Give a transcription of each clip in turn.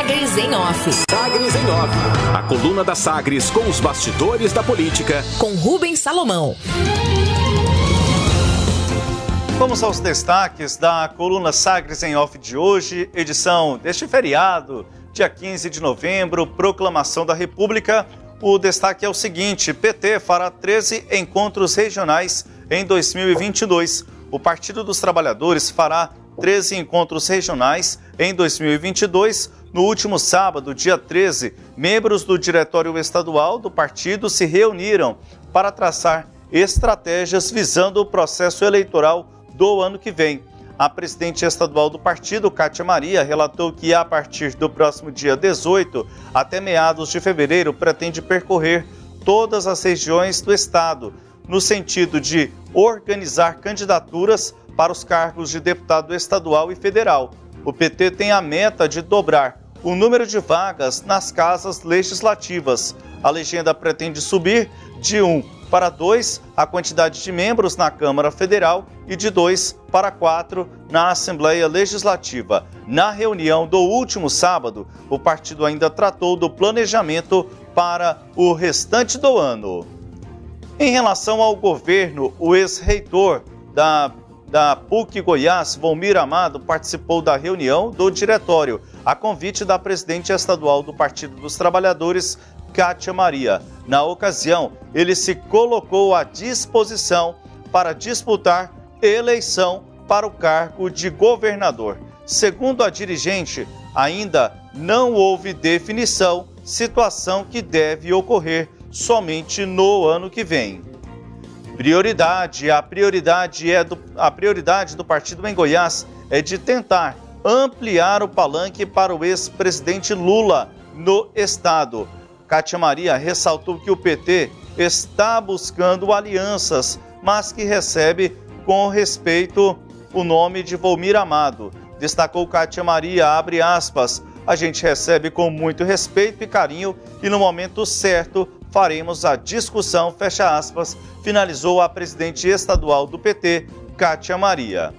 Sagres em Off. Sagres em Off. A coluna da Sagres com os bastidores da política. Com Rubens Salomão. Vamos aos destaques da coluna Sagres em Off de hoje, edição deste feriado, dia 15 de novembro, proclamação da República. O destaque é o seguinte: PT fará 13 encontros regionais em 2022. O Partido dos Trabalhadores fará 13 encontros regionais em 2022. No último sábado, dia 13, membros do Diretório Estadual do partido se reuniram para traçar estratégias visando o processo eleitoral do ano que vem. A presidente estadual do partido, Cátia Maria, relatou que a partir do próximo dia 18 até meados de fevereiro pretende percorrer todas as regiões do estado, no sentido de organizar candidaturas para os cargos de deputado estadual e federal. O PT tem a meta de dobrar o número de vagas nas casas legislativas. A legenda pretende subir de 1 para 2 a quantidade de membros na Câmara Federal e de 2 para 4 na Assembleia Legislativa. Na reunião do último sábado, o partido ainda tratou do planejamento para o restante do ano. Em relação ao governo, o ex-reitor da da PUC Goiás, Volmir Amado, participou da reunião do diretório, a convite da presidente estadual do Partido dos Trabalhadores, Kátia Maria. Na ocasião, ele se colocou à disposição para disputar eleição para o cargo de governador. Segundo a dirigente, ainda não houve definição, situação que deve ocorrer somente no ano que vem. Prioridade, a prioridade é do, a prioridade do partido em Goiás é de tentar ampliar o palanque para o ex-presidente Lula no estado. Cátia Maria ressaltou que o PT está buscando alianças, mas que recebe com respeito o nome de Volmir Amado. Destacou Cátia Maria, abre aspas, a gente recebe com muito respeito e carinho e no momento certo faremos a discussão, fecha aspas, finalizou a presidente estadual do PT, Kátia Maria.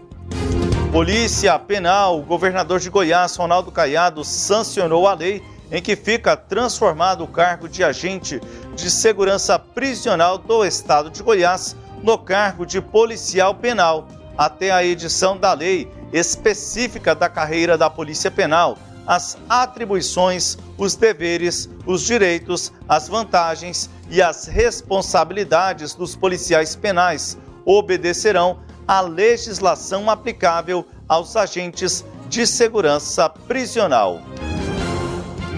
Polícia Penal, o governador de Goiás, Ronaldo Caiado, sancionou a lei em que fica transformado o cargo de agente de segurança prisional do estado de Goiás no cargo de policial penal, até a edição da lei específica da carreira da Polícia Penal as atribuições, os deveres, os direitos, as vantagens e as responsabilidades dos policiais penais obedecerão à legislação aplicável aos agentes de segurança prisional.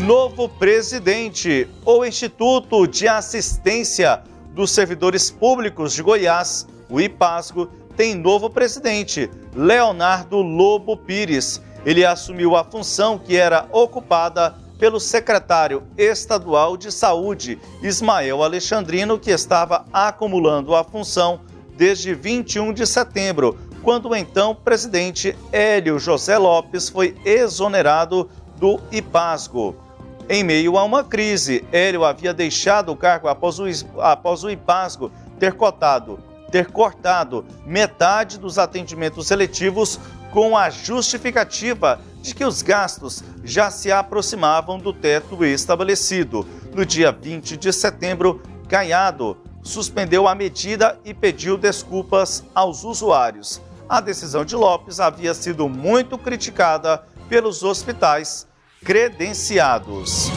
Novo presidente, o Instituto de Assistência dos Servidores Públicos de Goiás, o IPASGO, tem novo presidente, Leonardo Lobo Pires ele assumiu a função que era ocupada pelo secretário estadual de saúde, Ismael Alexandrino, que estava acumulando a função desde 21 de setembro, quando o então presidente Hélio José Lopes foi exonerado do IPASGO. Em meio a uma crise, Hélio havia deixado o cargo após o, após o IPASGO ter cotado, ter cortado metade dos atendimentos seletivos com a justificativa de que os gastos já se aproximavam do teto estabelecido. No dia 20 de setembro, Caiado suspendeu a medida e pediu desculpas aos usuários. A decisão de Lopes havia sido muito criticada pelos hospitais credenciados.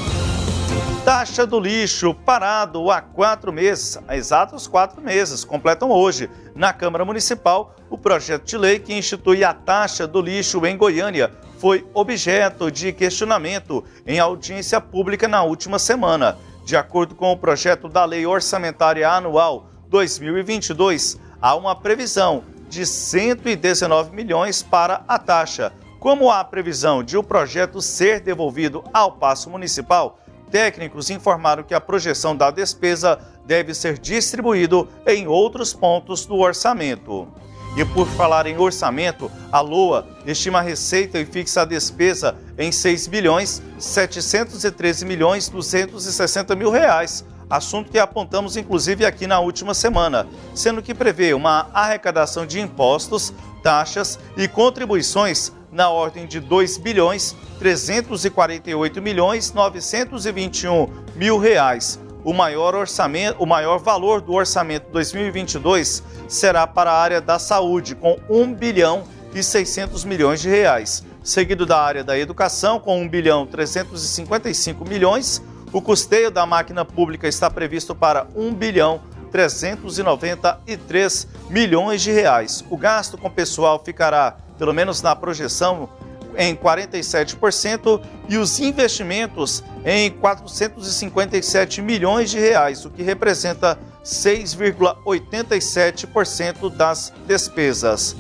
Taxa do lixo parado há quatro meses, exatos quatro meses, completam hoje. Na Câmara Municipal, o projeto de lei que institui a taxa do lixo em Goiânia foi objeto de questionamento em audiência pública na última semana. De acordo com o projeto da Lei Orçamentária Anual 2022, há uma previsão de 119 milhões para a taxa. Como há a previsão de o projeto ser devolvido ao passo municipal, Técnicos informaram que a projeção da despesa deve ser distribuído em outros pontos do orçamento. E por falar em orçamento, a LOA estima a receita e fixa a despesa em 6 bilhões 713 milhões 260 mil reais, assunto que apontamos inclusive aqui na última semana, sendo que prevê uma arrecadação de impostos, taxas e contribuições na ordem de 2 bilhões 348 milhões 921 mil reais. O maior orçamento, o maior valor do orçamento 2022 será para a área da saúde com 1 bilhão e 600 milhões de reais, seguido da área da educação com 1 bilhão 355 milhões. O custeio da máquina pública está previsto para 1 bilhão 393 milhões de reais. O gasto com pessoal ficará, pelo menos na projeção, em 47% e os investimentos em 457 milhões de reais, o que representa 6,87% das despesas.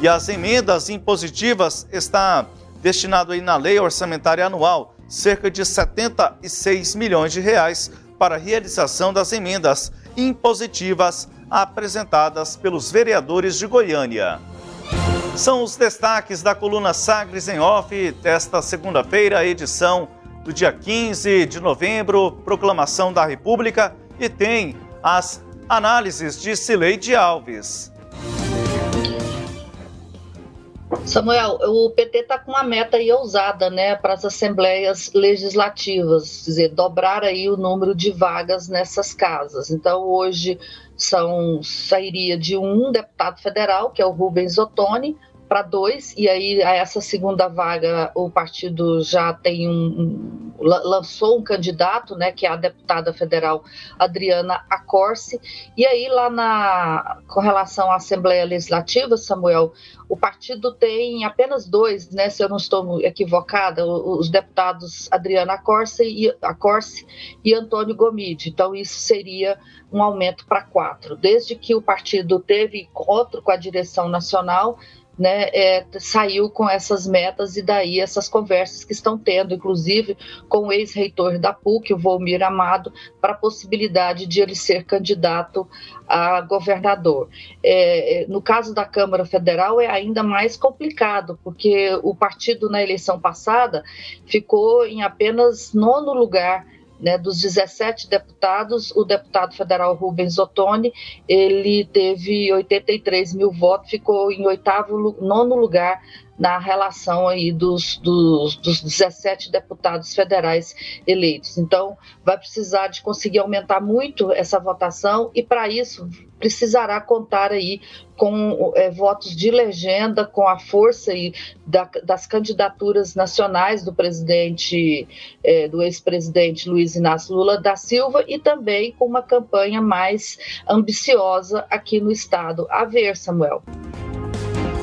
E as emendas impositivas está destinado aí na lei orçamentária anual cerca de 76 milhões de reais para a realização das emendas impositivas apresentadas pelos vereadores de Goiânia. São os destaques da coluna Sagres em Off desta segunda-feira, edição do dia 15 de novembro, proclamação da República, e tem as análises de Cileide Alves. Samuel, o PT está com uma meta aí ousada, né, para as assembleias legislativas, dizer, dobrar aí o número de vagas nessas casas. Então, hoje são sairia de um deputado federal, que é o Rubens Ottoni, para dois, e aí a essa segunda vaga o partido já tem um, lançou um candidato, né, que é a deputada federal Adriana Acorce, e aí lá na com relação à Assembleia Legislativa, Samuel, o partido tem apenas dois, né, se eu não estou equivocada, os deputados Adriana Acorce e, Acorce e Antônio Gomide, então isso seria um aumento para quatro. Desde que o partido teve encontro com a direção nacional, né, é, saiu com essas metas e daí essas conversas que estão tendo, inclusive com o ex-reitor da PUC, o Volmir Amado, para a possibilidade de ele ser candidato a governador. É, é, no caso da Câmara Federal é ainda mais complicado, porque o partido na eleição passada ficou em apenas nono lugar né, dos 17 deputados, o deputado federal Rubens Ottoni, ele teve 83 mil votos, ficou em oitavo, nono lugar na relação aí dos, dos, dos 17 deputados federais eleitos. Então, vai precisar de conseguir aumentar muito essa votação e, para isso, precisará contar aí com é, votos de legenda, com a força aí da, das candidaturas nacionais do presidente, é, do ex-presidente Luiz Inácio Lula da Silva e também com uma campanha mais ambiciosa aqui no estado. A ver, Samuel.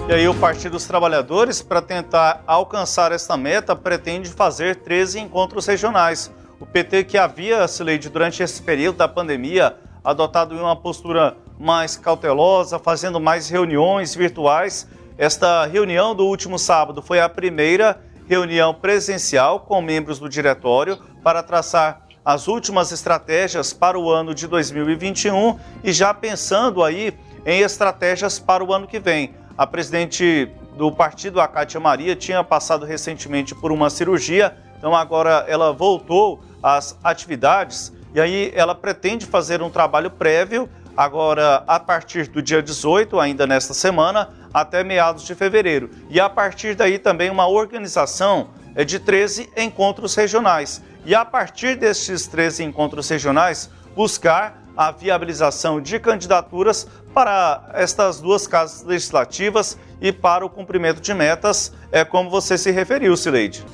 E aí o Partido dos Trabalhadores, para tentar alcançar esta meta, pretende fazer 13 encontros regionais. O PT que havia, Sileide, durante esse período da pandemia, adotado uma postura mais cautelosa, fazendo mais reuniões virtuais. Esta reunião do último sábado foi a primeira reunião presencial com membros do diretório para traçar as últimas estratégias para o ano de 2021 e já pensando aí em estratégias para o ano que vem. A presidente do partido, a Cátia Maria, tinha passado recentemente por uma cirurgia, então agora ela voltou às atividades e aí ela pretende fazer um trabalho prévio agora a partir do dia 18, ainda nesta semana, até meados de fevereiro. E a partir daí também uma organização é de 13 encontros regionais. E a partir destes 13 encontros regionais, buscar a viabilização de candidaturas para estas duas casas legislativas e para o cumprimento de metas, é como você se referiu, Sileide.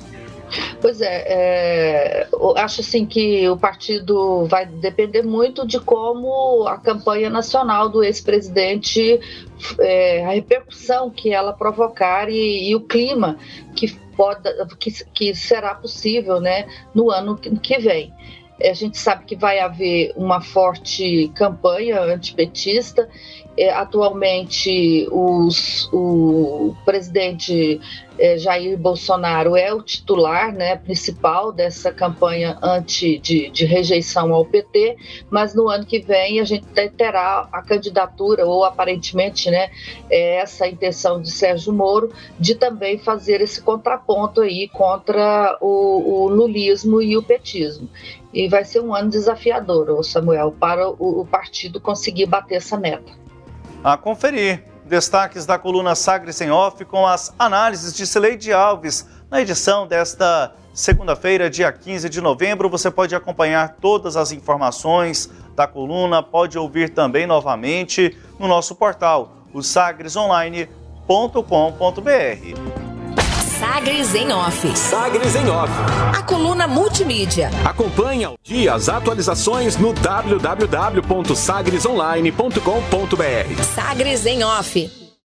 Pois é, é, acho assim que o partido vai depender muito de como a campanha nacional do ex-presidente, é, a repercussão que ela provocar e, e o clima que, pode, que, que será possível né, no ano que vem. A gente sabe que vai haver uma forte campanha antipetista. É, atualmente, os, o presidente é, Jair Bolsonaro é o titular né, principal dessa campanha anti, de, de, rejeição ao PT, mas no ano que vem a gente terá a candidatura, ou aparentemente né, é essa intenção de Sérgio Moro, de também fazer esse contraponto aí contra o, o lulismo e o petismo. E vai ser um ano desafiador, Samuel, para o partido conseguir bater essa meta. A conferir. Destaques da coluna Sagres em Off com as análises de Cileide Alves Na edição desta segunda-feira, dia 15 de novembro, você pode acompanhar todas as informações da coluna, pode ouvir também novamente no nosso portal, o sagresonline.com.br. Sagres em Off. Sagres em Off. A coluna multimídia. Acompanhe ao dia as atualizações no www.sagresonline.com.br. Sagres em Off